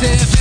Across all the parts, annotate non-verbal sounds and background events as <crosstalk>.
myself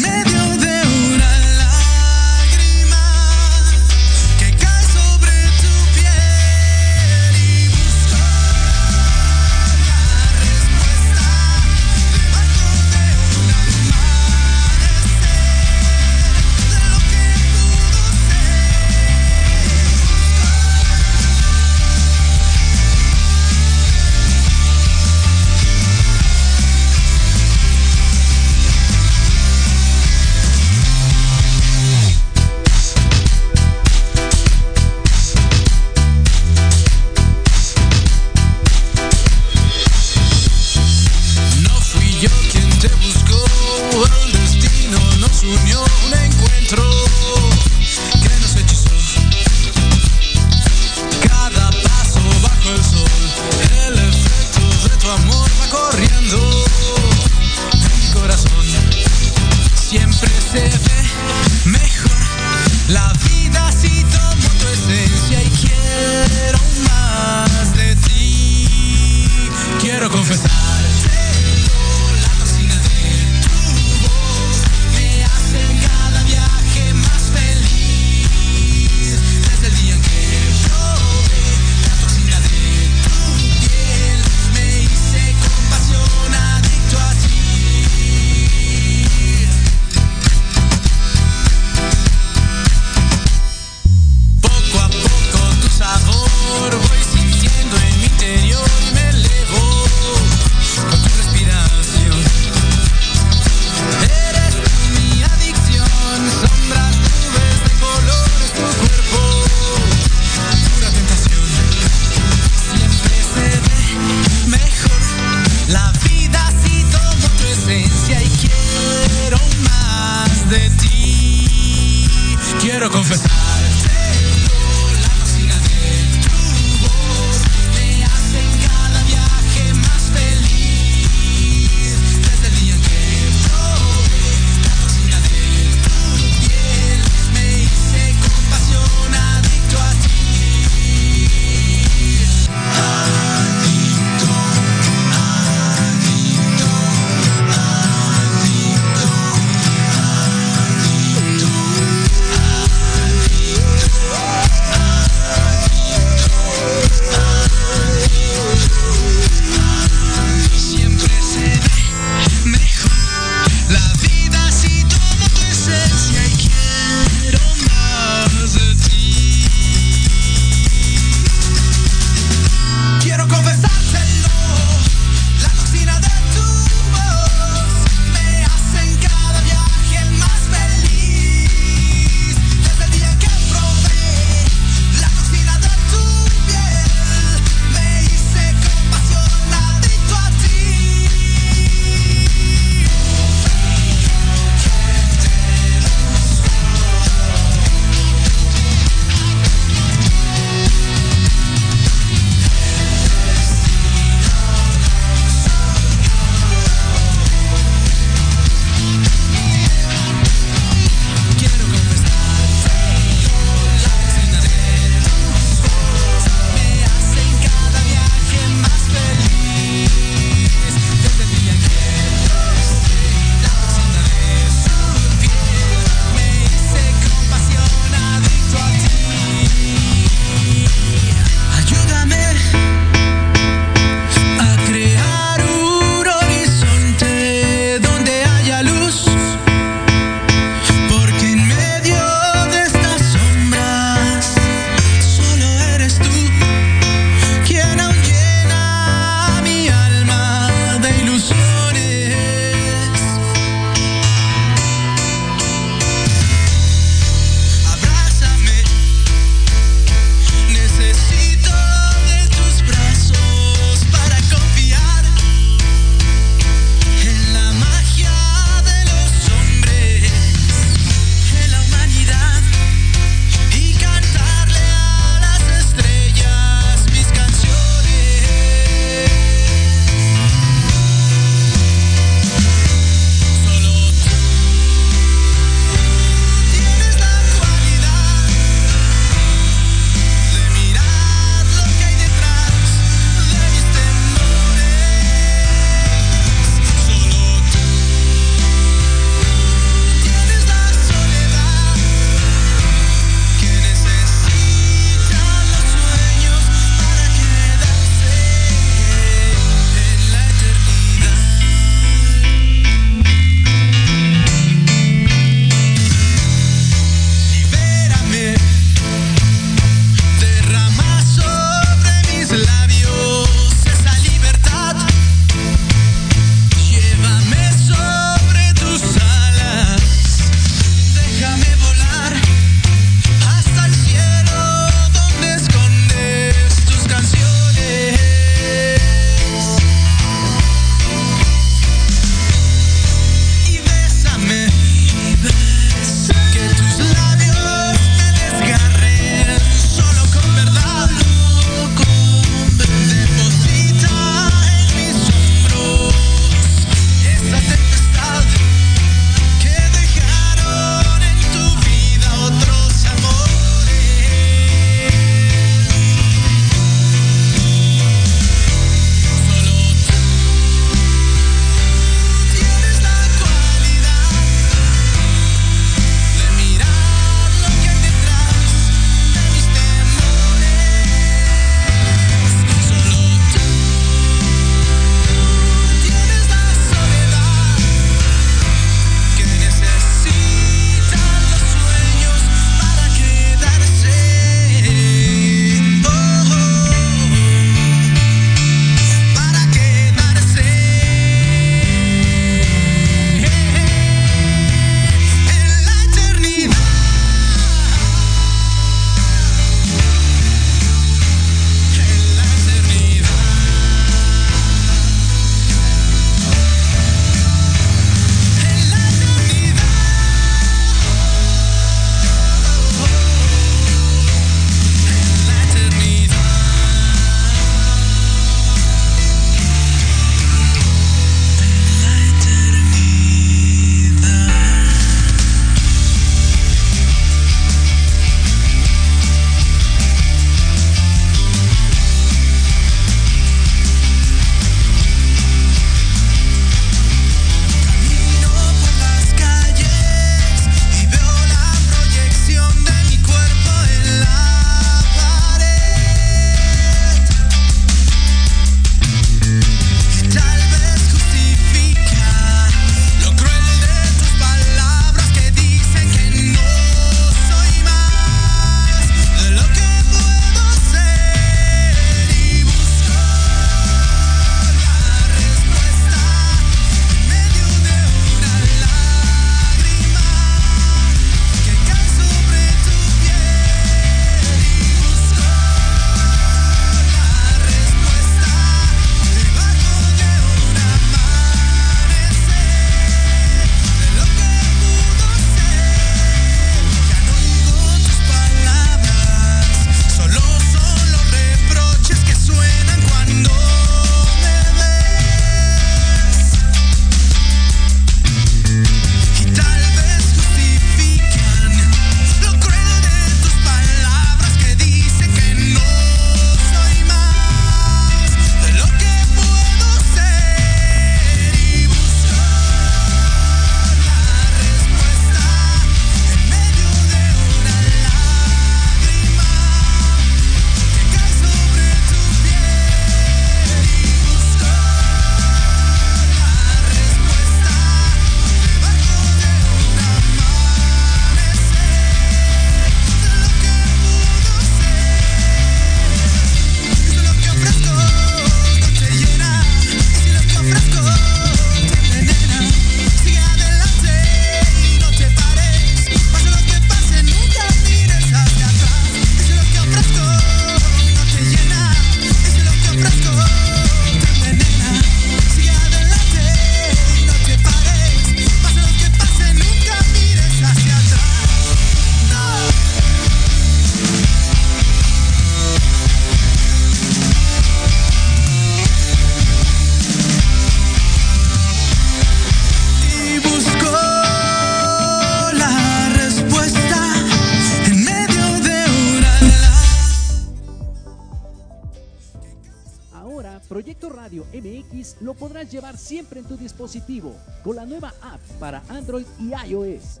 dispositivo con la nueva app para Android y iOS.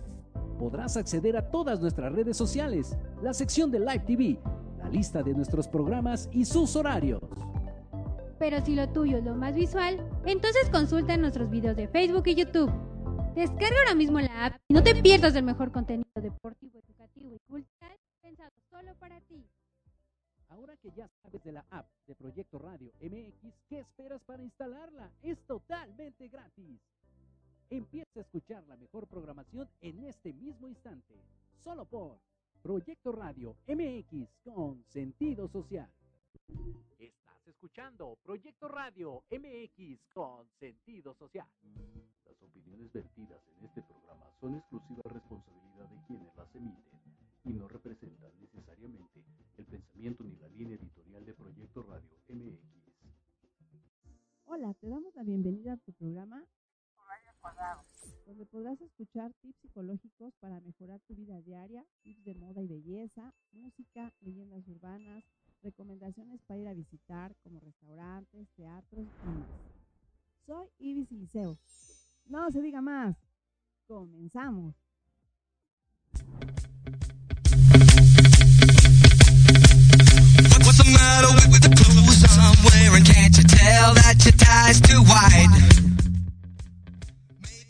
Podrás acceder a todas nuestras redes sociales, la sección de Live TV, la lista de nuestros programas y sus horarios. Pero si lo tuyo es lo más visual, entonces consulta nuestros videos de Facebook y YouTube. Descarga ahora mismo la app y no te pierdas el mejor contenido deportivo, educativo y cultural pensado solo para ti. Ahora que ya sabes de la app de Proyecto Radio MX, ¿qué esperas para instalarla? Es totalmente gratis. Empieza a escuchar la mejor programación en este mismo instante, solo por Proyecto Radio MX con sentido social. Estás escuchando Proyecto Radio MX con sentido social. Las opiniones vertidas en este programa son exclusiva responsabilidad Hola, te damos la bienvenida a tu programa donde podrás escuchar tips psicológicos para mejorar tu vida diaria, tips de moda y belleza, música, leyendas urbanas, recomendaciones para ir a visitar como restaurantes, teatros y más. Soy Ibis Liceo. No se diga más. Comenzamos. What's the matter with the clothes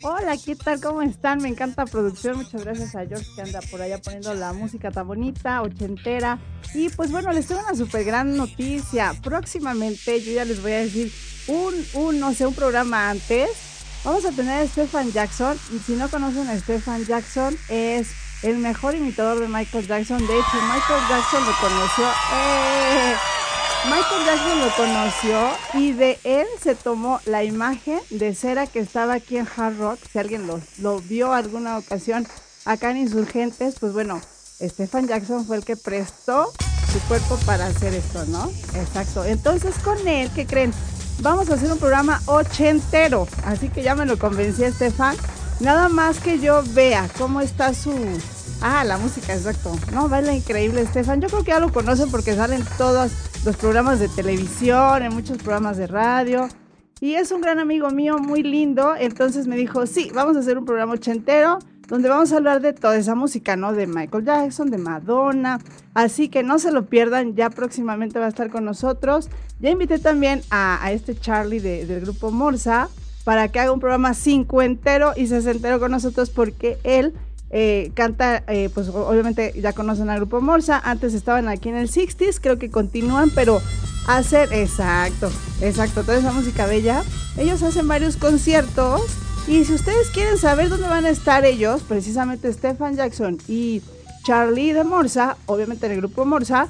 Hola, ¿qué tal? ¿Cómo están? Me encanta producción. Muchas gracias a George que anda por allá poniendo la música tan bonita, ochentera. Y pues bueno, les tengo una súper gran noticia. Próximamente, yo ya les voy a decir un, un, no sé, un programa antes. Vamos a tener a Stefan Jackson. Y si no conocen a Stefan Jackson, es el mejor imitador de Michael Jackson. De hecho, Michael Jackson lo conoció. ¡eh! Michael Jackson lo conoció y de él se tomó la imagen de cera que estaba aquí en Hard Rock. Si alguien lo, lo vio alguna ocasión acá en Insurgentes, pues bueno, Stefan Jackson fue el que prestó su cuerpo para hacer esto, ¿no? Exacto. Entonces con él, ¿qué creen? Vamos a hacer un programa ochentero. Así que ya me lo convencí a Stefan. Nada más que yo vea cómo está su... Ah, la música, exacto. No, baila increíble, Estefan. Yo creo que ya lo conocen porque salen todos los programas de televisión, en muchos programas de radio. Y es un gran amigo mío, muy lindo. Entonces me dijo, sí, vamos a hacer un programa ochentero donde vamos a hablar de toda esa música, ¿no? De Michael Jackson, de Madonna. Así que no se lo pierdan, ya próximamente va a estar con nosotros. Ya invité también a, este Charlie de- del grupo Morsa para que haga un programa cincuentero y sesentero con nosotros porque él eh, canta, eh, pues obviamente ya conocen al grupo Morsa, antes estaban aquí en el 60s, creo que continúan, pero hacen, exacto, exacto, toda esa música bella, ellos hacen varios conciertos y si ustedes quieren saber dónde van a estar ellos, precisamente Stefan Jackson y Charlie de Morsa, obviamente en el grupo Morsa,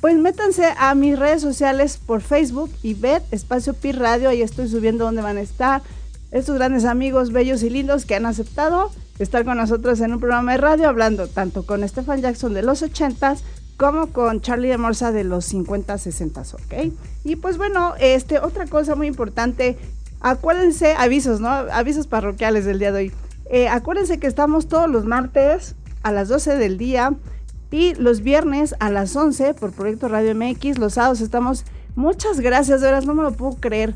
pues métanse a mis redes sociales por Facebook y ver Espacio Pi Radio, ahí estoy subiendo dónde van a estar estos grandes amigos bellos y lindos que han aceptado estar con nosotros en un programa de radio hablando tanto con Stefan Jackson de los 80s como con Charlie de Morsa de los 50, 60, ¿ok? Y pues bueno, este, otra cosa muy importante, acuérdense, avisos, ¿no? Avisos parroquiales del día de hoy. Eh, acuérdense que estamos todos los martes a las 12 del día y los viernes a las 11 por Proyecto Radio MX. Los sábados estamos, muchas gracias, de veras, no me lo puedo creer.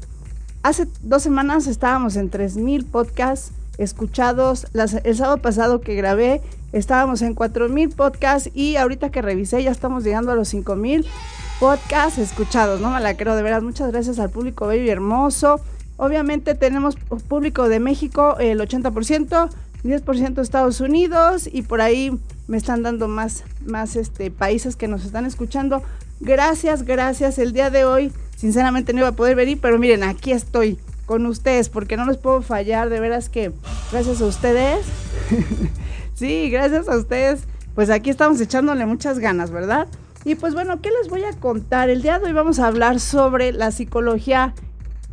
Hace dos semanas estábamos en 3000 podcasts escuchados. El sábado pasado que grabé estábamos en 4000 podcasts y ahorita que revisé ya estamos llegando a los 5000 podcasts escuchados. No me la creo, de veras. Muchas gracias al público bello y hermoso. Obviamente tenemos público de México el 80%, 10% Estados Unidos y por ahí me están dando más, más este, países que nos están escuchando. Gracias, gracias. El día de hoy, sinceramente no iba a poder venir, pero miren, aquí estoy con ustedes porque no les puedo fallar. De veras que gracias a ustedes. <laughs> sí, gracias a ustedes. Pues aquí estamos echándole muchas ganas, ¿verdad? Y pues bueno, ¿qué les voy a contar? El día de hoy vamos a hablar sobre la psicología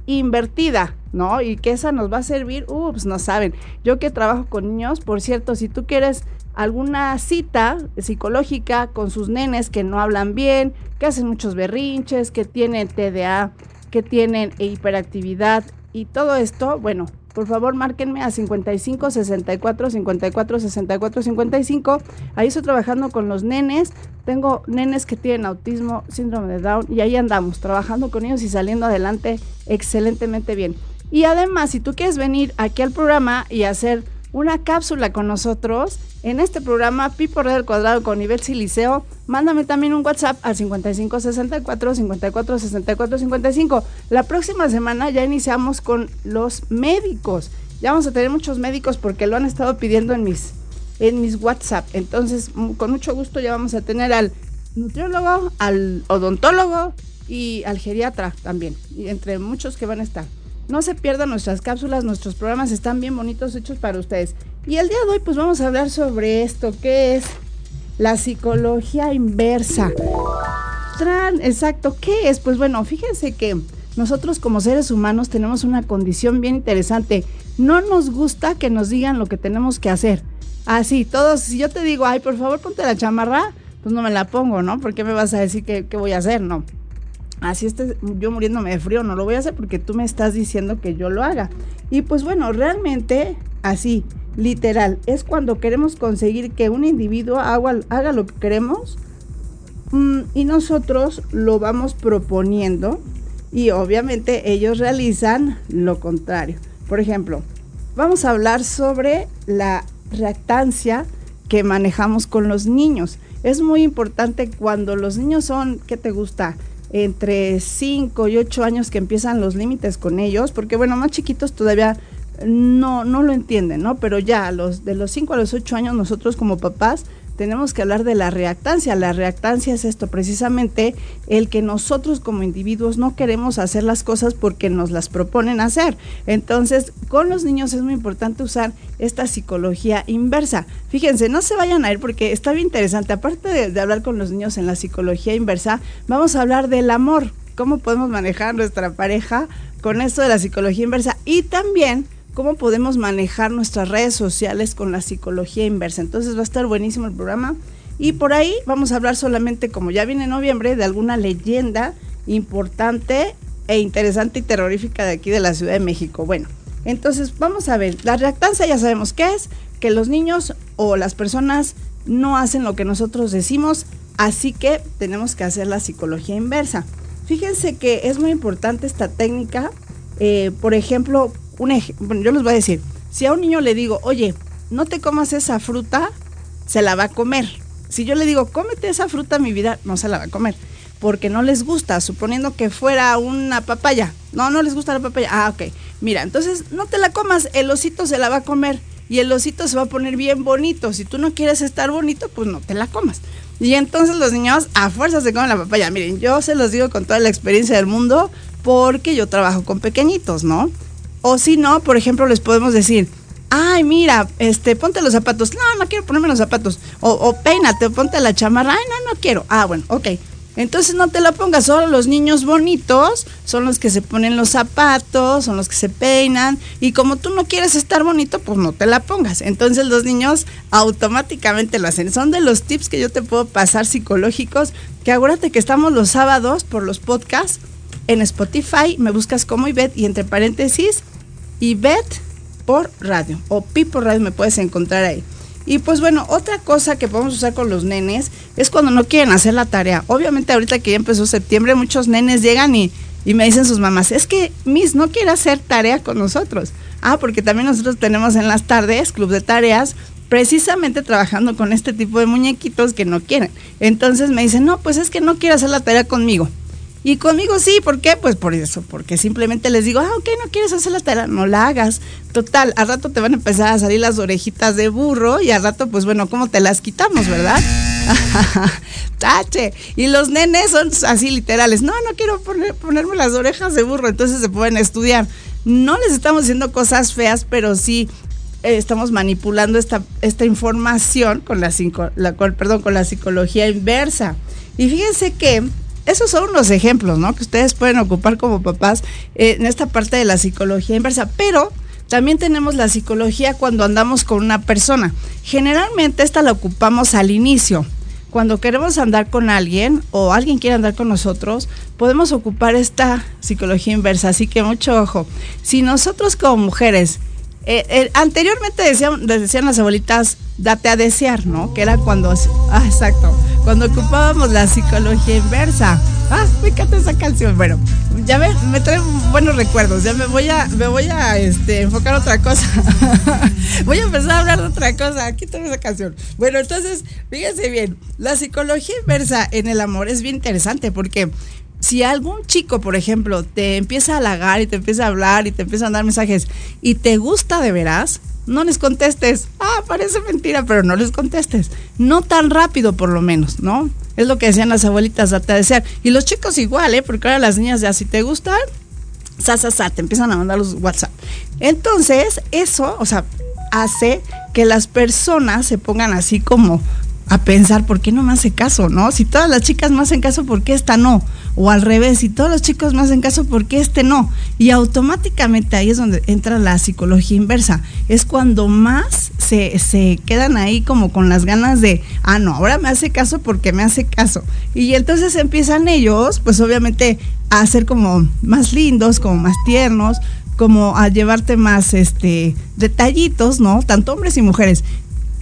invertida, ¿no? Y que esa nos va a servir, ups, no saben. Yo que trabajo con niños, por cierto, si tú quieres alguna cita psicológica con sus nenes que no hablan bien, que hacen muchos berrinches, que tienen TDA, que tienen hiperactividad y todo esto, bueno, por favor márquenme a 55 64 54 64 55. Ahí estoy trabajando con los nenes. Tengo nenes que tienen autismo, síndrome de Down y ahí andamos trabajando con ellos y saliendo adelante excelentemente bien. Y además, si tú quieres venir aquí al programa y hacer una cápsula con nosotros en este programa Pipo Red del Cuadrado con nivel siliceo, mándame también un WhatsApp al 5564 54 64 55. La próxima semana ya iniciamos con los médicos. Ya vamos a tener muchos médicos porque lo han estado pidiendo en mis en mis WhatsApp. Entonces, con mucho gusto ya vamos a tener al nutriólogo, al odontólogo y al geriatra también, y entre muchos que van a estar. No se pierdan nuestras cápsulas, nuestros programas están bien bonitos, hechos para ustedes. Y el día de hoy pues vamos a hablar sobre esto, que es la psicología inversa. Tran, exacto, ¿qué es? Pues bueno, fíjense que nosotros como seres humanos tenemos una condición bien interesante. No nos gusta que nos digan lo que tenemos que hacer. Así, todos, si yo te digo, ay, por favor ponte la chamarra, pues no me la pongo, ¿no? ¿Por qué me vas a decir qué, qué voy a hacer? No así esté yo muriéndome de frío, no lo voy a hacer porque tú me estás diciendo que yo lo haga. Y pues bueno, realmente así, literal, es cuando queremos conseguir que un individuo haga, lo que queremos mm, y nosotros lo vamos proponiendo y obviamente ellos realizan lo contrario. Por ejemplo, vamos a hablar sobre la reactancia que manejamos con los niños. Es muy importante cuando los niños son, ¿qué te gusta? Entre 5 y 8 años que empiezan los límites con ellos, porque bueno, más chiquitos todavía no, no lo entienden, ¿no? Pero ya los, de los 5 a los 8 años nosotros como papás tenemos que hablar de la reactancia. La reactancia es esto, precisamente el que nosotros como individuos no queremos hacer las cosas porque nos las proponen hacer. Entonces, con los niños es muy importante usar esta psicología inversa. Fíjense, no se vayan a ir porque está bien interesante. Aparte de, hablar con los niños en la psicología inversa, vamos a hablar del amor, cómo podemos manejar nuestra pareja con esto de la psicología inversa y también cómo podemos manejar nuestras redes sociales con la psicología inversa. Entonces va a estar buenísimo el programa. Y por ahí vamos a hablar solamente, como ya viene noviembre, de alguna leyenda importante e interesante y terrorífica de aquí de la Ciudad de México. Bueno, entonces vamos a ver, la reactancia ya sabemos qué es, que los niños o las personas no hacen lo que nosotros decimos, así que tenemos que hacer la psicología inversa. Fíjense que es muy importante esta técnica. Eh, por ejemplo, bueno, yo les voy a decir, si a un niño le digo, oye, no te comas esa fruta, se la va a comer. Si yo le digo, cómete esa fruta, mi vida, no se la va a comer. Porque no les gusta, suponiendo que fuera una papaya. No, no les gusta la papaya. Ah, ok. Mira, entonces no te la comas, el osito se la va a comer y el osito se va a poner bien bonito. Si tú no quieres estar bonito, pues no te la comas. Y entonces los niños a fuerza se comen la papaya. Miren, yo se los digo con toda la experiencia del mundo porque yo trabajo con pequeñitos, ¿no? O si no, por ejemplo, les podemos decir, ay, mira, este, ponte los zapatos. No, no quiero ponerme los zapatos. O, o peínate, ponte la chamarra. Ay, no, no quiero. Ah, bueno, ok. Entonces no te la pongas, solo los niños bonitos son los que se ponen los zapatos, son los que se peinan y como tú no quieres estar bonito, pues no te la pongas. Entonces los niños automáticamente lo hacen. Son de los tips que yo te puedo pasar psicológicos, que acuérdate que estamos los sábados por los podcasts en Spotify, me buscas como Ivette y entre paréntesis Ivette por radio o Pi por radio me puedes encontrar ahí. Y pues bueno, otra cosa que podemos usar con los nenes es cuando no quieren hacer la tarea. Obviamente ahorita que ya empezó septiembre, muchos nenes llegan y, y me dicen sus mamás, es que Miss no quiere hacer tarea con nosotros. Ah, porque también nosotros tenemos en las tardes club de tareas precisamente trabajando con este tipo de muñequitos que no quieren. Entonces me dicen, no, pues es que no quiere hacer la tarea conmigo. Y conmigo sí, ¿por qué? Pues por eso, porque simplemente les digo, ah, ok, no quieres hacer la tarea, no la hagas. Total, al rato te van a empezar a salir las orejitas de burro y al rato, pues bueno, ¿cómo te las quitamos, verdad? <laughs> Tache. Y los nenes son así literales, no, no quiero ponerme las orejas de burro, entonces se pueden estudiar. No les estamos diciendo cosas feas, pero sí eh, estamos manipulando esta, esta información con la, la, perdón, con la psicología inversa. Y fíjense que esos son unos ejemplos, ¿no? Que ustedes pueden ocupar como papás eh, en esta parte de la psicología inversa, pero también tenemos la psicología cuando andamos con una persona. Generalmente esta la ocupamos al inicio, cuando queremos andar con alguien o alguien quiere andar con nosotros, podemos ocupar esta psicología inversa. Así que mucho ojo. Si nosotros como mujeres, eh, anteriormente decían, decían las abuelitas, date a desear, ¿no? Que era cuando, ah, exacto, cuando ocupábamos la psicología inversa. Ah, me encanta esa canción. Bueno, ya me, me trae buenos recuerdos. Ya me voy a, me voy a este, enfocar otra cosa. <laughs> voy a empezar a hablar de otra cosa. Quítame esa canción. Bueno, entonces, fíjense bien, la psicología inversa en el amor es bien interesante porque si algún chico, por ejemplo, te empieza a halagar y te empieza a hablar y te empieza a dar mensajes y te gusta de veras, no les contestes. Ah, parece mentira, pero no les contestes. No tan rápido, por lo menos, ¿no? Es lo que decían las abuelitas, date a desear. Y los chicos igual, ¿eh? Porque ahora las niñas ya, si te gustan, sa, sa, sa, te empiezan a mandar los WhatsApp. Entonces, eso, o sea, hace que las personas se pongan así como a pensar, ¿por qué no me hace caso, no? Si todas las chicas me hacen caso, ¿por qué esta no? O al revés, si todos los chicos me hacen caso, ¿por qué este no? Y automáticamente ahí es donde entra la psicología inversa. Es cuando más se, se quedan ahí como con las ganas de, ah, no, ahora me hace caso porque me hace caso. Y entonces empiezan ellos, pues obviamente, a ser como más lindos, como más tiernos, como a llevarte más este detallitos, ¿no? Tanto hombres y mujeres.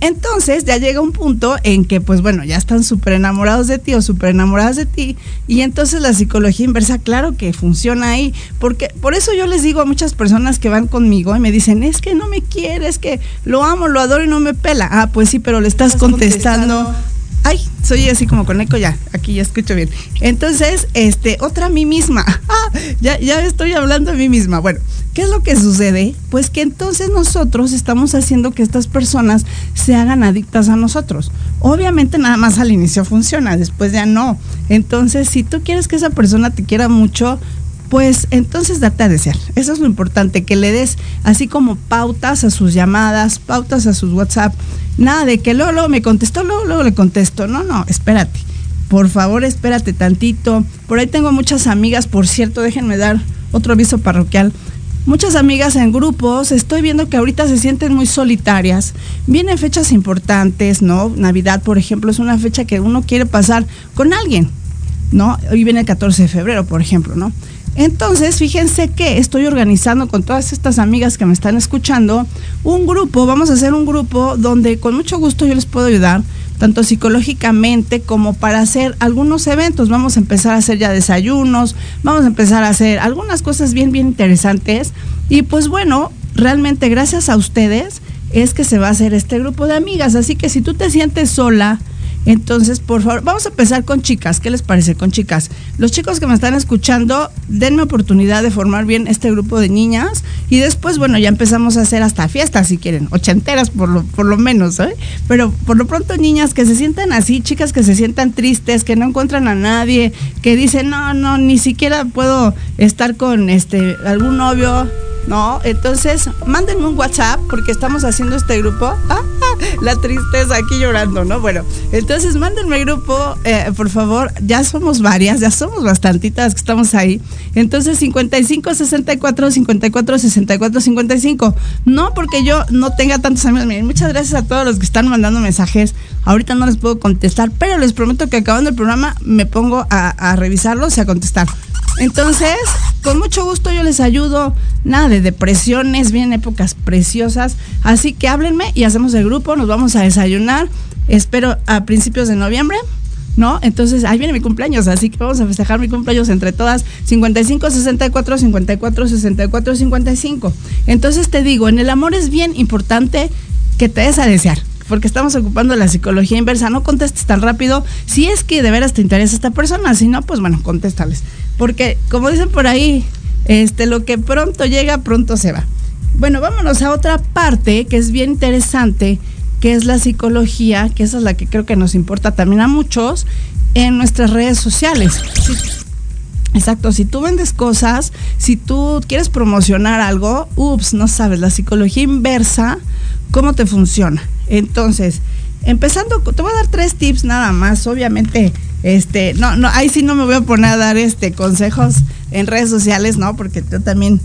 Entonces ya llega un punto en que, pues bueno, ya están súper enamorados de ti o súper enamoradas de ti. Y entonces la psicología inversa, claro que funciona ahí. Porque por eso yo les digo a muchas personas que van conmigo y me dicen, es que no me quiere, es que lo amo, lo adoro y no me pela. Ah, pues sí, pero le estás, contestando. Ay, soy así como con eco ya, aquí ya escucho bien. Entonces, este, otra a mí misma. <laughs> Ah, ya, ya estoy hablando a mí misma. Bueno, ¿Qué es lo que sucede? Pues que entonces nosotros estamos haciendo que estas personas se hagan adictas a nosotros. Obviamente nada más al inicio funciona, después ya no. Entonces, si tú quieres que esa persona te quiera mucho, pues entonces date a desear. Eso es lo importante, que le des así como pautas a sus llamadas, pautas a sus WhatsApp. Nada de que luego, luego me contestó, luego, luego le contesto. No, no, espérate. Por favor, espérate tantito. Por ahí tengo muchas amigas, por cierto, déjenme dar otro aviso parroquial muchas amigas en grupos, estoy viendo que ahorita se sienten muy solitarias. Vienen fechas importantes, ¿no? Navidad, por ejemplo, es una fecha que uno quiere pasar con alguien, ¿no? Hoy viene el 14 de febrero, por ejemplo, ¿no? Entonces, fíjense que estoy organizando con todas estas amigas que me están escuchando un grupo, vamos a hacer un grupo donde con mucho gusto yo les puedo ayudar tanto psicológicamente como para hacer algunos eventos. Vamos a empezar a hacer ya desayunos, vamos a empezar a hacer algunas cosas bien, bien interesantes. Y pues bueno, realmente gracias a ustedes es que se va a hacer este grupo de amigas. Así que si tú te sientes sola, entonces, por favor, vamos a empezar con chicas. ¿Qué les parece con chicas? Los chicos que me están escuchando, denme oportunidad de formar bien este grupo de niñas y después, bueno, ya empezamos a hacer hasta fiestas si quieren, ochenteras por lo, por lo menos, ¿eh? Pero por lo pronto, niñas que se sientan así, chicas que se sientan tristes, que no encuentran a nadie, que dicen, no, no, ni siquiera puedo estar con este algún novio ¿no? Entonces, mándenme un WhatsApp porque estamos haciendo este grupo. Ah, <laughs> la tristeza aquí llorando, ¿no? Bueno, entonces mándenme grupo, eh, por favor. Ya somos varias, ya somos bastantitas que estamos ahí. Entonces, 55 64 54 64 55. No porque yo no tenga tantos amigos. Miren, muchas gracias a todos los que están mandando mensajes. Ahorita no les puedo contestar, pero les prometo que acabando el programa me pongo a, a revisarlos y a contestar. Entonces, con mucho gusto yo les ayudo. Nada de depresiones, vienen épocas preciosas. Así que háblenme y hacemos el grupo, nos vamos a desayunar. Espero a principios de noviembre. ¿No? Entonces, ahí viene mi cumpleaños, así que vamos a festejar mi cumpleaños entre todas, 55, 64, 54, 64, 55. Entonces te digo, en el amor es bien importante que te des a desear porque estamos ocupando la psicología inversa. No contestes tan rápido si es que de veras te interesa esta persona. Si no, pues bueno, contéstales. Porque, como dicen por ahí, este, lo que pronto llega, pronto se va. Bueno, vámonos a otra parte que es bien interesante, que es la psicología, que esa es la que creo que nos importa también a muchos en nuestras redes sociales. Exacto, si tú vendes cosas, si tú quieres promocionar algo, ups, no sabes, la psicología inversa, ¿cómo te funciona? Entonces, empezando, te voy a dar tres tips nada más, obviamente, este, no, no, ahí sí no me voy a poner a dar este consejos en redes sociales, ¿no? Porque yo también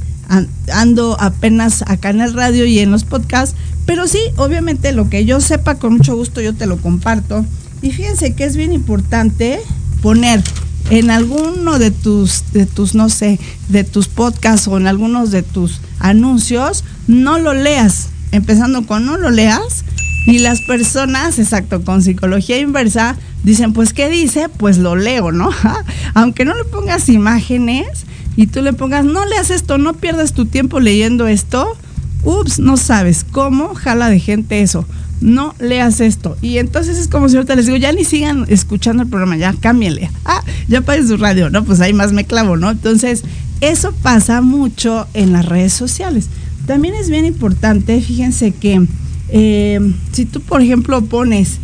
ando apenas acá en el radio y en los podcasts, pero sí, obviamente lo que yo sepa con mucho gusto yo te lo comparto Y fíjense que es bien importante poner en alguno de tus, de tus, no sé, de tus podcasts o en algunos de tus anuncios, no lo leas. Empezando con no lo leas. Y las personas, exacto, con psicología inversa, dicen, pues, ¿qué dice? Pues lo leo, ¿no? <laughs> Aunque no le pongas imágenes y tú le pongas, no leas esto, no pierdas tu tiempo leyendo esto, ups, no sabes cómo jala de gente eso. No leas esto. Y entonces es como si ahorita les digo, ya ni sigan escuchando el programa, ya cámbienle. <laughs> Ah, ya paguen su radio, ¿no? Pues ahí más me clavo, ¿no? Entonces, eso pasa mucho en las redes sociales. También es bien importante, fíjense que eh, si tú, por ejemplo, pones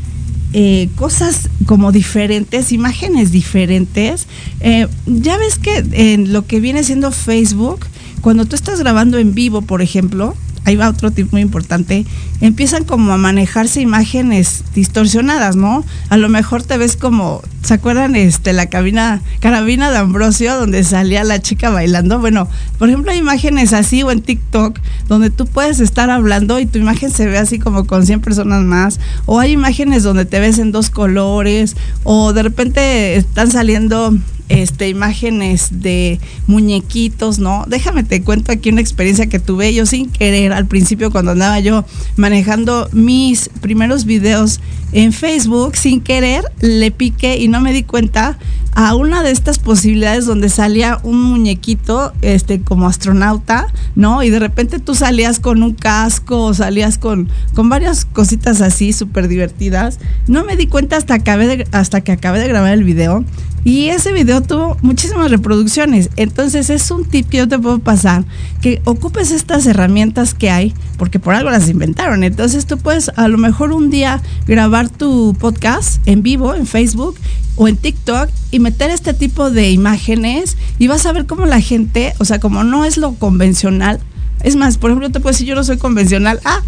eh, cosas como diferentes, imágenes diferentes, eh, ya ves que en lo que viene siendo Facebook, cuando tú estás grabando en vivo, por ejemplo, ahí va otro tip muy importante, empiezan como a manejarse imágenes distorsionadas, ¿no? A lo mejor te ves como, ¿se acuerdan este la cabina, carabina de Ambrosio donde salía la chica bailando? Bueno, por ejemplo, hay imágenes así o en TikTok donde tú puedes estar hablando y tu imagen se ve así como con 100 personas más, o hay imágenes donde te ves en dos colores, o de repente están saliendo este, imágenes de muñequitos, ¿no? Déjame te cuento aquí una experiencia que tuve yo sin querer al principio cuando andaba yo manejando mis primeros videos en Facebook, sin querer le piqué y no me di cuenta a una de estas posibilidades donde salía un muñequito este como astronauta, ¿no? Y de repente tú salías con un casco o salías con, con varias cositas así súper divertidas. No me di cuenta hasta, acabé de, hasta que acabé de grabar el video y ese video tuvo muchísimas reproducciones. Entonces es un tip que yo te puedo pasar, que ocupes estas herramientas que hay, porque por algo las inventaron. Entonces tú puedes a lo mejor un día grabar tu podcast en vivo en Facebook o en TikTok y meter este tipo de imágenes y vas a ver cómo la gente, o sea, como no es lo convencional, es más, por ejemplo, te puedo decir, yo no soy convencional. <laughs> Ah,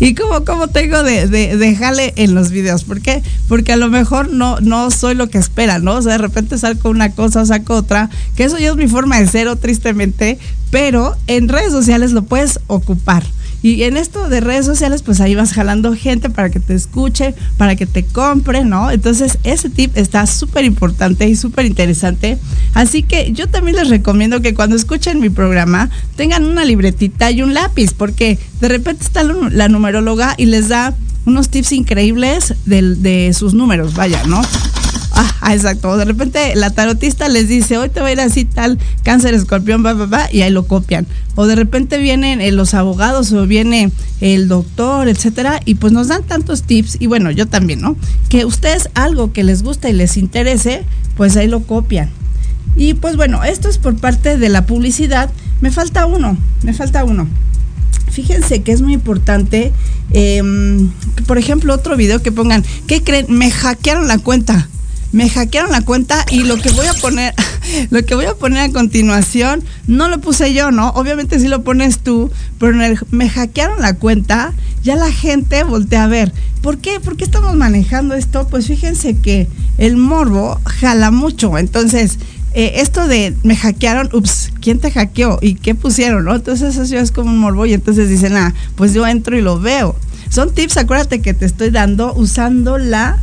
¿y cómo, cómo tengo de, de, jale en los videos? ¿Por qué? Porque a lo mejor no, no soy lo que esperan, ¿no? O sea, de repente salgo una cosa saco otra, que eso ya es mi forma de ser, tristemente, pero en redes sociales lo puedes ocupar. Y en esto de redes sociales, pues ahí vas jalando gente para que te escuche, para que te compre, ¿no? Entonces, ese tip está súper importante y súper interesante. Así que yo también les recomiendo que cuando escuchen mi programa tengan una libretita y un lápiz, porque de repente está la numeróloga y les da unos tips increíbles de, de sus números, vaya, ¿no? Ah, exacto. De repente la tarotista les dice, hoy te va a ir así tal cáncer, escorpión, va, va, va, y ahí lo copian. O de repente vienen eh, los abogados o viene el doctor, etcétera, y pues nos dan tantos tips, y bueno, yo también, ¿no? Que ustedes algo que les gusta y les interese, pues ahí lo copian. Y pues bueno, esto es por parte de la publicidad. Me falta uno, me falta uno. Fíjense que es muy importante, em, por ejemplo, otro video que pongan, ¿qué creen? Me hackearon la cuenta me hackearon la cuenta y lo que voy a poner, <laughs> lo que voy a poner a continuación, no lo puse yo, ¿no? Obviamente sí lo pones tú, pero me hackearon la cuenta, ya la gente voltea a ver. ¿Por qué? ¿Por qué estamos manejando esto? Pues fíjense que el morbo jala mucho. Entonces, eh, esto de me hackearon, ups, ¿quién te hackeó? ¿Y qué pusieron? ¿no? Entonces eso es como un morbo y entonces dicen, ah, pues yo entro y lo veo. Son tips, acuérdate que te estoy dando usando la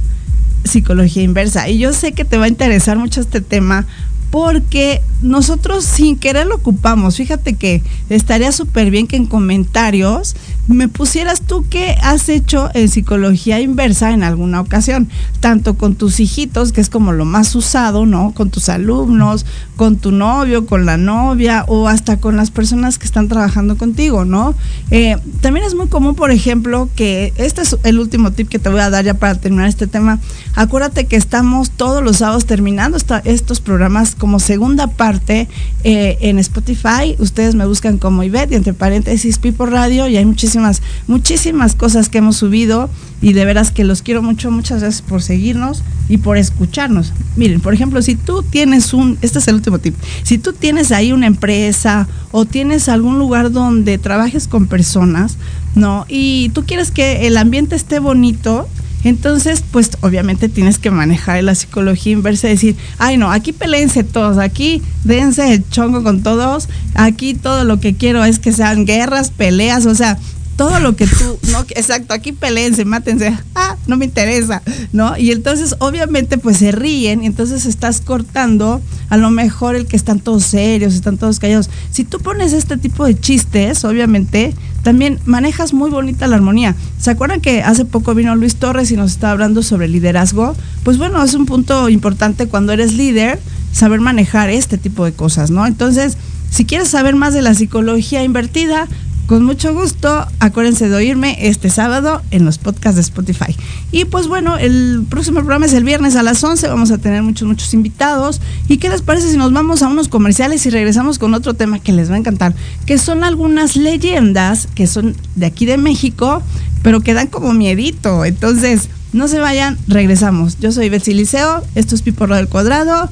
psicología inversa. Y yo sé que te va a interesar mucho este tema porque nosotros sin querer lo ocupamos. Fíjate que estaría súper bien que en comentarios me pusieras tú qué has hecho en psicología inversa en alguna ocasión, tanto con tus hijitos, que es como lo más usado, ¿no? Con tus alumnos, con tu novio, con la novia o hasta con las personas que están trabajando contigo, ¿no? Eh, también es muy común, por ejemplo, que este es el último tip que te voy a dar ya para terminar este tema. Acuérdate que estamos todos los sábados terminando estos programas como segunda parte eh, en Spotify. Ustedes me buscan como Ivette y entre paréntesis Pipo Radio y hay muchísimas, muchísimas cosas que hemos subido y de veras que los quiero mucho. Muchas gracias por seguirnos y por escucharnos. Miren, por ejemplo, si tú tienes un, este es el último tip, si tú tienes ahí una empresa o tienes algún lugar donde trabajes con personas, ¿no? Y tú quieres que el ambiente esté bonito, entonces, pues obviamente tienes que manejar la psicología inversa y decir, ay no, aquí peleense todos, aquí dense el chongo con todos, aquí todo lo que quiero es que sean guerras, peleas, o sea, todo lo que tú, no, exacto, aquí peleense, mátense, ah, no me interesa, ¿no? Y entonces obviamente pues se ríen y entonces estás cortando a lo mejor el que están todos serios, están todos callados. Si tú pones este tipo de chistes, obviamente también manejas muy bonita la armonía. ¿Se acuerdan que hace poco vino Luis Torres y nos estaba hablando sobre liderazgo? Pues bueno, es un punto importante cuando eres líder, saber manejar este tipo de cosas, ¿no? Entonces, si quieres saber más de la psicología invertida, con mucho gusto, acuérdense de oírme este sábado en los podcasts de Spotify. Y pues bueno, el próximo programa es el viernes a las 11, vamos a tener muchos, muchos invitados. ¿Y qué les parece si nos vamos a unos comerciales y regresamos con otro tema que les va a encantar? Que son algunas leyendas que son de aquí de México, pero que dan como miedito. Entonces, no se vayan, regresamos. Yo soy Betsy Liceo, esto es Piporro del Cuadrado.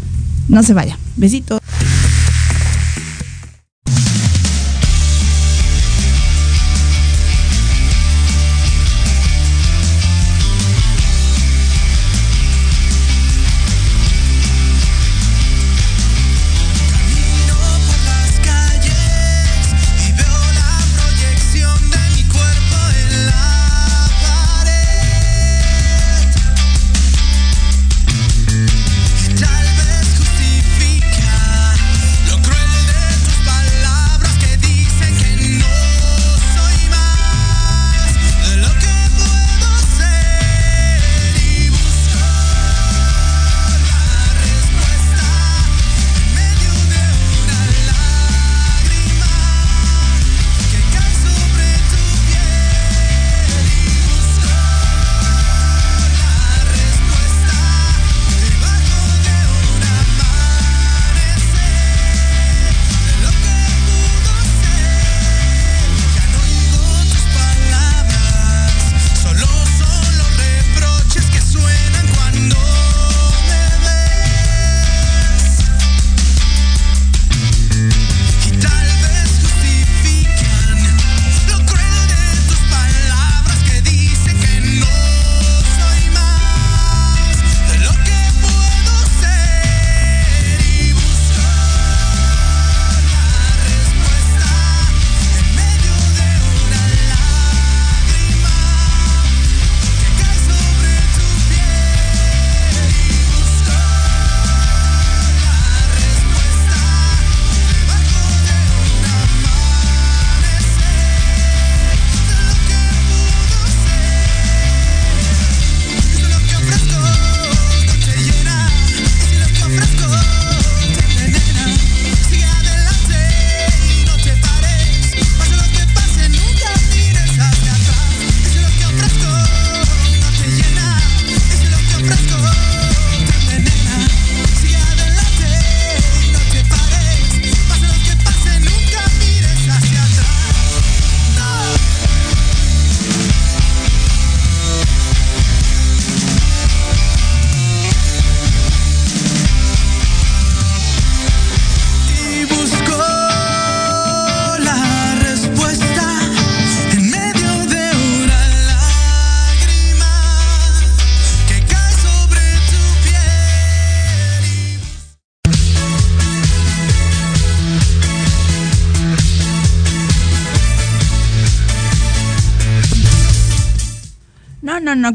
No se vayan. Besitos.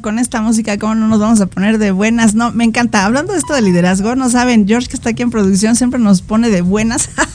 Con esta música, ¿cómo no nos vamos a poner de buenas? No, me encanta. Hablando de esto de liderazgo, no saben, George que está aquí en producción siempre nos pone de buenas. <laughs>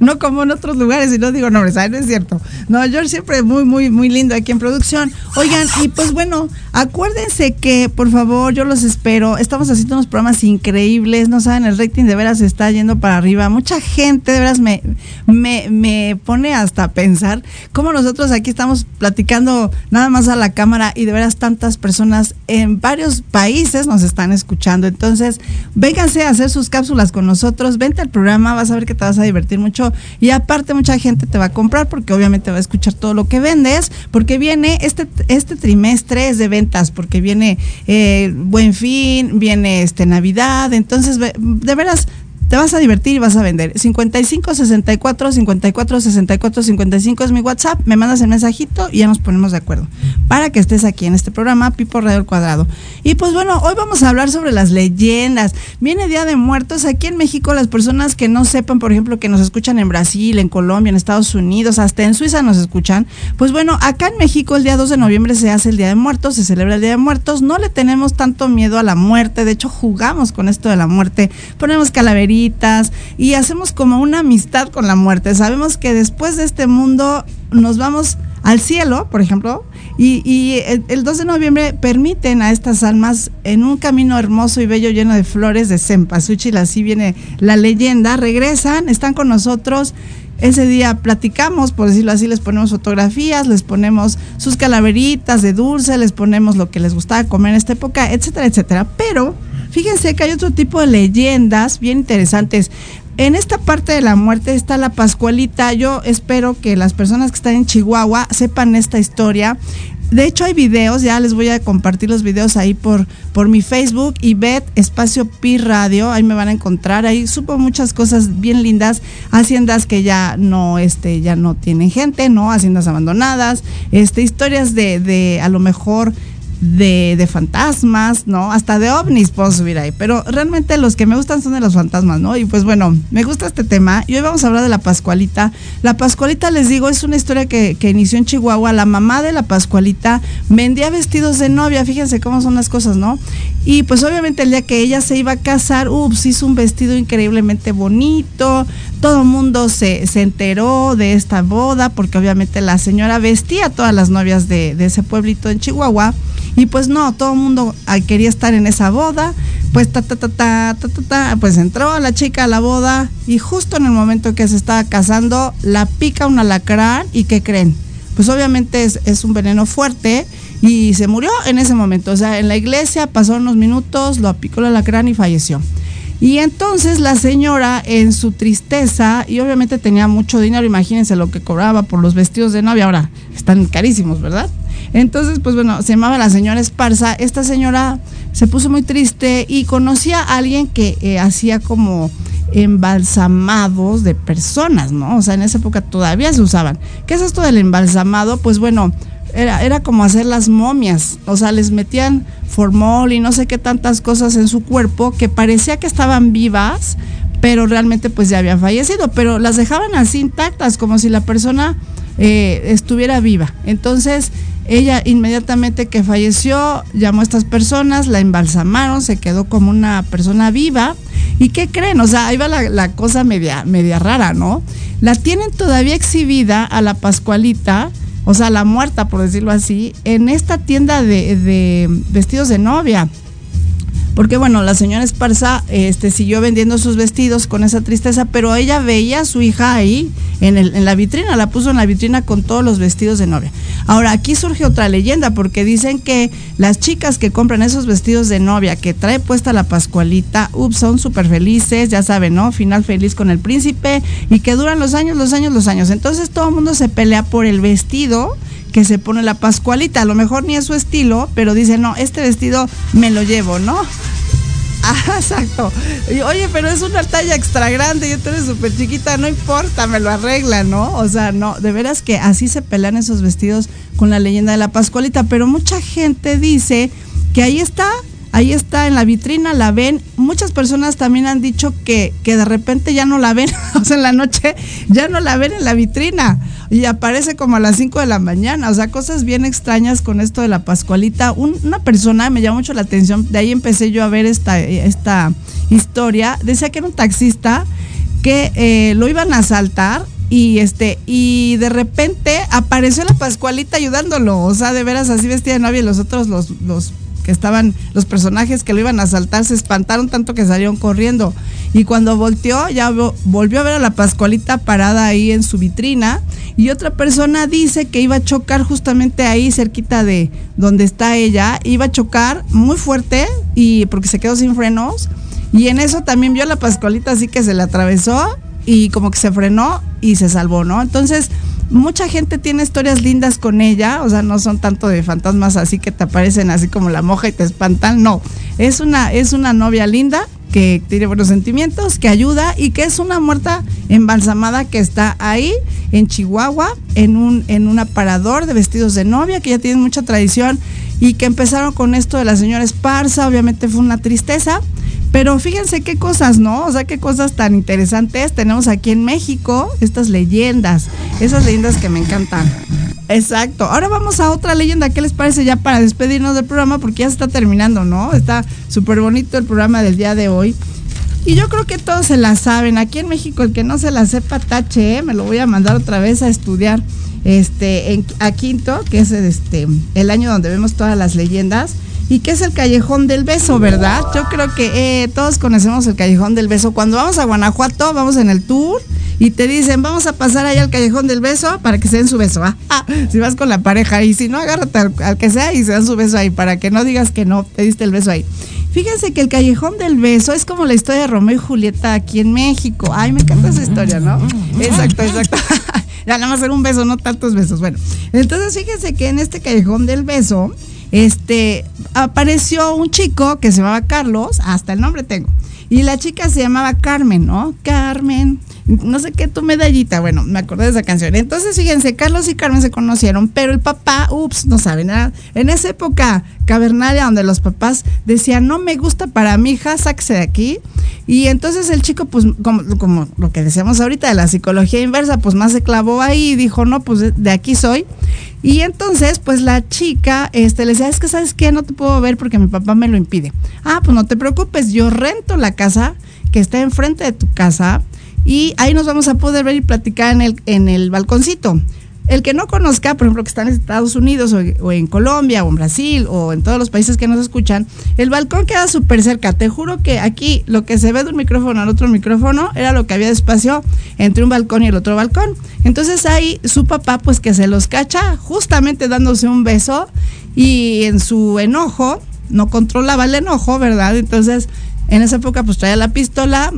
no como en otros lugares, y no digo nombres, ¿sabes? No es cierto. No, George siempre muy, muy, muy lindo aquí en producción. Oigan, y pues bueno, acuérdense que, por favor, yo los espero. Estamos haciendo unos programas increíbles, no saben, el rating de veras está yendo para arriba. Mucha gente de veras me, me, me pone hasta pensar cómo nosotros aquí estamos platicando nada más a la cámara y de veras tantas personas en varios países nos están escuchando. Entonces, vénganse a hacer sus cápsulas con nosotros, vente al programa, vas a ver que te vas a divertir mucho y aparte mucha gente te va a comprar porque obviamente va a escuchar todo lo que vendes, porque viene este, este trimestre es de ventas, porque viene eh, Buen Fin, viene este Navidad, entonces de veras te vas a divertir y vas a vender. 55 64 54 64 55 es mi WhatsApp, me mandas el mensajito y ya nos ponemos de acuerdo para que estés aquí en este programa Pipo Radio Cuadrado. Y pues bueno, hoy vamos a hablar sobre las leyendas. Viene Día de Muertos aquí en México, las personas que no sepan, por ejemplo, que nos escuchan en Brasil, en Colombia, en Estados Unidos, hasta en Suiza nos escuchan. Pues bueno, acá en México el día 2 de noviembre se hace el Día de Muertos, se celebra el Día de Muertos. No le tenemos tanto miedo a la muerte, de hecho jugamos con esto de la muerte, ponemos y hacemos como una amistad con la muerte. Sabemos que después de este mundo nos vamos al cielo, por ejemplo, y, y el, el 2 de noviembre permiten a estas almas en un camino hermoso y bello lleno de flores de cempasúchil, así viene la leyenda, regresan, están con nosotros. Ese día platicamos, por decirlo así, les ponemos fotografías, les ponemos sus calaveritas de dulce, les ponemos lo que les gustaba comer en esta época, etcétera, etcétera. Pero fíjense que hay otro tipo de leyendas bien interesantes. En esta parte de la muerte está la Pascualita. Yo espero que las personas que están en Chihuahua sepan esta historia. De hecho, hay videos, ya les voy a compartir los videos ahí por, por mi Facebook y Bet Espacio Pi Radio, ahí me van a encontrar, ahí supo muchas cosas bien lindas, haciendas que ya no, este, ya no tienen gente, ¿no? Haciendas abandonadas, este, historias de, de a lo mejor de, de, fantasmas, ¿no? Hasta de ovnis puedo subir ahí, pero realmente los que me gustan son de los fantasmas, ¿no? Y pues bueno, me gusta este tema y hoy vamos a hablar de la Pascualita. La Pascualita, les digo, es una historia que, que inició en Chihuahua. La mamá de la Pascualita vendía vestidos de novia, fíjense cómo son las cosas, ¿no? Y pues obviamente el día que ella se iba a casar, ups, hizo un vestido increíblemente bonito, todo el mundo se, se enteró de esta boda, porque obviamente la señora vestía a todas las novias de, ese pueblito en Chihuahua. Y pues no, todo el mundo quería estar en esa boda. Pues ta, ta, ta, ta, ta, ta, ta, pues entró la chica a la boda y justo en el momento que se estaba casando, la pica un alacrán y ¿qué creen? Pues obviamente es, es un veneno fuerte y se murió en ese momento. O sea, en la iglesia pasaron unos minutos, lo picó el alacrán y falleció. Y entonces la señora en su tristeza, y obviamente tenía mucho dinero, imagínense lo que cobraba por los vestidos de novia, ahora están carísimos, ¿verdad? Entonces, pues bueno, se llamaba la señora Esparza. Esta señora se puso muy triste y conocía a alguien que eh, hacía como embalsamados de personas, ¿no? O sea, en esa época todavía se usaban. ¿Qué es esto del embalsamado? Pues bueno, era, era como hacer las momias, o sea, les metían formol y no sé qué tantas cosas en su cuerpo que parecía que estaban vivas, pero realmente pues ya habían fallecido, pero las dejaban así intactas, como si la persona eh, estuviera viva. Entonces, ella inmediatamente que falleció, llamó a estas personas, la embalsamaron, se quedó como una persona viva. ¿Y qué creen? O sea, ahí va la, la cosa media, media rara, ¿no? La tienen todavía exhibida a la Pascualita, o sea, la muerta, por decirlo así, en esta tienda de, de vestidos de novia. Porque bueno, la señora Esparza este, siguió vendiendo sus vestidos con esa tristeza, pero ella veía a su hija ahí en, el, en la vitrina, la puso en la vitrina con todos los vestidos de novia. Ahora, aquí surge otra leyenda, porque dicen que las chicas que compran esos vestidos de novia que trae puesta la Pascualita, ups, son súper felices, ya saben, ¿no? Final feliz con el príncipe y que duran los años, los años, los años. Entonces todo el mundo se pelea por el vestido que se pone la Pascualita. A lo mejor ni es su estilo, pero dice, no, este vestido me lo llevo, ¿no? <laughs> Ah, exacto. Y, Oye, pero es una talla extra grande, yo estoy súper chiquita, no importa, me lo arreglan, ¿no? O sea, no, de veras que así se pelean esos vestidos con la leyenda de la Pascualita, pero mucha gente dice que ahí está, ahí está en la vitrina, la ven. Muchas personas también han dicho que, que de repente ya no la ven, <laughs> o sea, en la noche ya no la ven en la vitrina. Y aparece como a las 5 de la mañana, o sea, cosas bien extrañas con esto de la Pascualita. Un- una persona me llamó mucho la atención, de ahí empecé yo a ver esta, esta historia, decía que era un taxista que eh, lo iban a asaltar y este y de repente apareció la Pascualita ayudándolo, o sea, de veras así vestida de novia y los otros los los estaban los personajes que lo iban a asaltar se espantaron tanto que salieron corriendo. Y cuando volteó ya vo- volvió a ver a la Pascualita parada ahí en su vitrina y otra persona dice que iba a chocar justamente ahí cerquita de donde está ella, iba a chocar muy fuerte y porque se quedó sin frenos. Y en eso también vio a la Pascualita así que se le atravesó y como que se frenó y se salvó, ¿no? Entonces, mucha gente tiene historias lindas con ella, o sea, no son tanto de fantasmas así que te aparecen así como la moja y te espantan, no. Es una es una novia linda que tiene buenos sentimientos, que ayuda y que es una muerta embalsamada que está ahí en Chihuahua, en un, en un aparador de vestidos de novia, que ya tienen mucha tradición y que empezaron con esto de la señora Esparza, obviamente fue una tristeza. Pero fíjense qué cosas, ¿no? O sea, qué cosas tan interesantes tenemos aquí en México, estas leyendas, esas leyendas que me encantan. Exacto. Ahora vamos a otra leyenda. ¿Qué les parece ya para despedirnos del programa? Porque ya se está terminando, ¿no? Está súper bonito el programa del día de hoy. Y yo creo que todos se la saben. Aquí en México, el que no se la sepa, tache, ¿eh? me lo voy a mandar otra vez a estudiar este, a Quinto, que es este, el año donde vemos todas las leyendas. Y que es el Callejón del Beso, ¿verdad? Yo creo que eh, todos conocemos el Callejón del Beso. Cuando vamos a Guanajuato, vamos en el tour y te dicen, vamos a pasar allá al Callejón del Beso para que se den su beso. ¿ah? Ah, si vas con la pareja y si no, agárrate al, al que sea y se dan su beso ahí para que no digas que no, te diste el beso ahí. Fíjense que el Callejón del Beso es como la historia de Romeo y Julieta aquí en México. Ay, me encanta esa historia, ¿no? Exacto, exacto. <laughs> ya nada más era un beso, no tantos besos. Bueno, entonces fíjense que en este Callejón del Beso, este, apareció un chico que se llamaba Carlos, hasta el nombre tengo. Y la chica se llamaba Carmen, ¿no? Carmen, no sé qué, tu medallita. Bueno, me acordé de esa canción. Entonces, fíjense, Carlos y Carmen se conocieron, pero el papá, ups, no sabe nada. En esa época cavernaria donde los papás decían, no me gusta para mi hija, sáquese de aquí. Y entonces el chico, pues, como, como lo que decíamos ahorita de la psicología inversa, pues más se clavó ahí y dijo, no, pues de, de aquí soy. Y entonces, pues la chica este, le decía, es que sabes qué, no te puedo ver porque mi papá me lo impide. Ah, pues no te preocupes, yo rento la casa que está enfrente de tu casa y ahí nos vamos a poder ver y platicar en el, en el balconcito. El que no conozca, por ejemplo, que está en Estados Unidos o, o en Colombia o en Brasil o en todos los países que nos escuchan, el balcón queda súper cerca. Te juro que aquí lo que se ve de un micrófono al otro micrófono era lo que había de espacio entre un balcón y el otro balcón. Entonces ahí su papá pues que se los cacha justamente dándose un beso y en su enojo, no controlaba el enojo, ¿verdad? Entonces en esa época pues traía la pistola,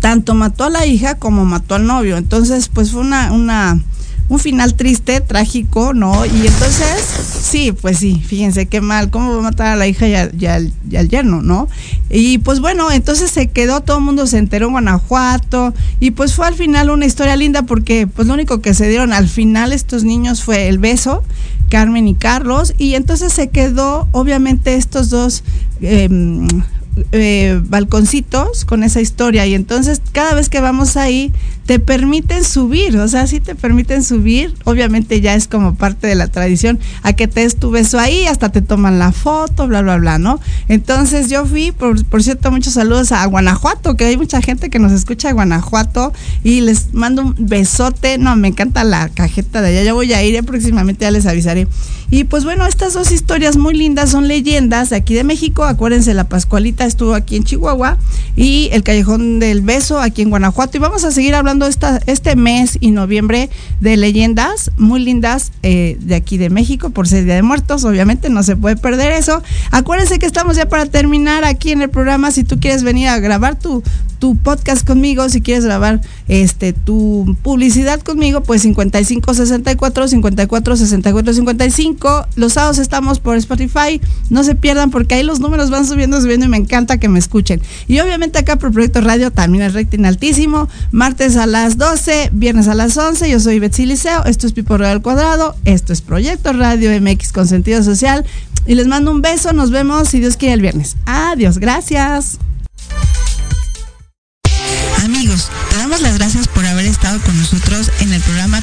tanto mató a la hija como mató al novio. Entonces pues fue una... una un final triste, trágico, ¿no? Y entonces, sí, pues sí, fíjense qué mal, cómo va a matar a la hija y, a, y, al, y, al, yerno, ¿no? Y pues bueno, entonces se quedó, todo el mundo se enteró en Guanajuato y pues fue al final una historia linda porque pues lo único que se dieron al final estos niños fue el beso, Carmen y Carlos, y entonces se quedó obviamente estos dos... Eh, eh, balconcitos con esa historia. Y entonces cada vez que vamos ahí te permiten subir, o sea, sí te permiten subir, obviamente ya es como parte de la tradición, a que te des tu beso ahí, hasta te toman la foto, bla, bla, bla, ¿no? Entonces yo fui, por, por cierto, muchos saludos a Guanajuato, que hay mucha gente que nos escucha de Guanajuato y les mando un besote, no, me encanta la cajeta de allá, ya voy a ir, ya próximamente ya les avisaré. Y pues bueno, estas dos historias muy lindas son leyendas de aquí de México, acuérdense, la Pascualita estuvo aquí en Chihuahua y el Callejón del Beso aquí en Guanajuato y vamos a seguir hablando esta, este mes y noviembre de leyendas muy lindas eh, de aquí de México por ser Día de Muertos, obviamente no se puede perder eso. Acuérdense que estamos ya para terminar aquí en el programa, si tú quieres venir a grabar tu, tu podcast conmigo, si quieres grabar este tu publicidad conmigo, pues 55 64 54 64 55. Los sábados estamos por Spotify, no se pierdan porque ahí los números van subiendo, subiendo y me encanta que me escuchen. Y obviamente acá por Proyecto Radio también el rating altísimo, martes a las 12, viernes a las 11. Yo soy Betsy Liceo, esto es Pipo Real Cuadrado, esto es Proyecto Radio MX con sentido social. Y les mando un beso, nos vemos si Dios quiere el viernes. Adiós, gracias. Amigos, te damos las gracias por haber estado con nosotros en el programa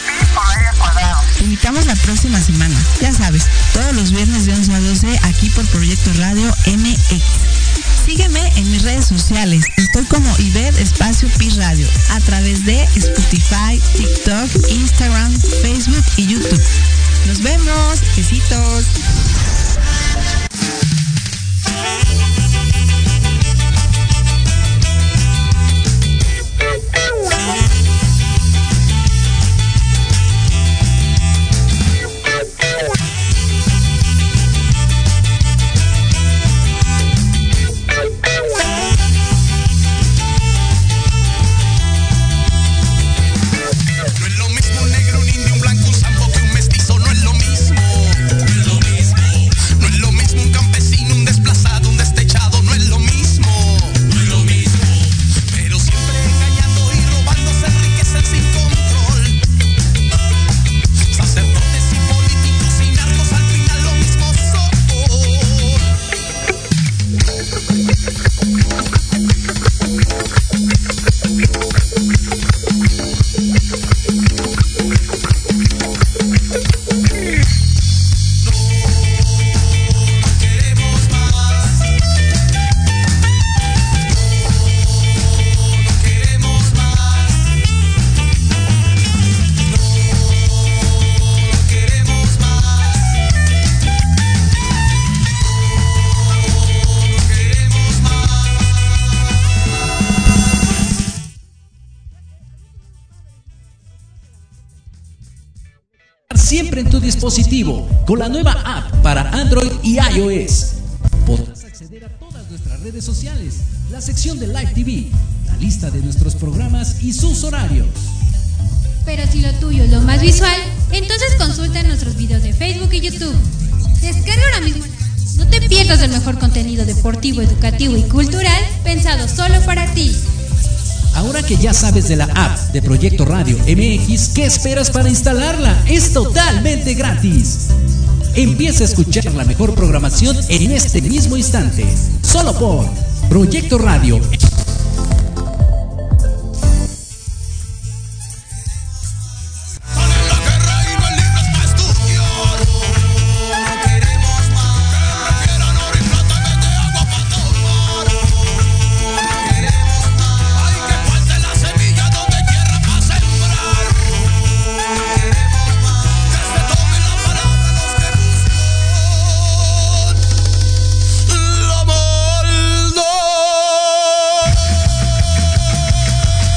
Te invitamos la próxima semana. Ya sabes, todos los viernes de 11 a 12 aquí por Proyecto Radio MX. Sígueme en mis redes sociales. Estoy como Ibed Espacio Pi Radio a través de Spotify, TikTok, Instagram, Facebook y YouTube. Nos vemos. Besitos. Con la nueva app para Android y iOS. Podrás acceder a todas nuestras redes sociales, la sección de Live TV, la lista de nuestros programas y sus horarios. Pero si lo tuyo es lo más visual, entonces consulta nuestros videos de Facebook y YouTube. Descarga ahora mismo. No te pierdas el mejor contenido deportivo, educativo y cultural pensado solo para ti. Ahora que ya sabes de la app de Proyecto Radio MX, ¿qué esperas para instalarla? Es totalmente gratis. Empieza a escuchar la mejor programación en este mismo instante. Solo por Proyecto Radio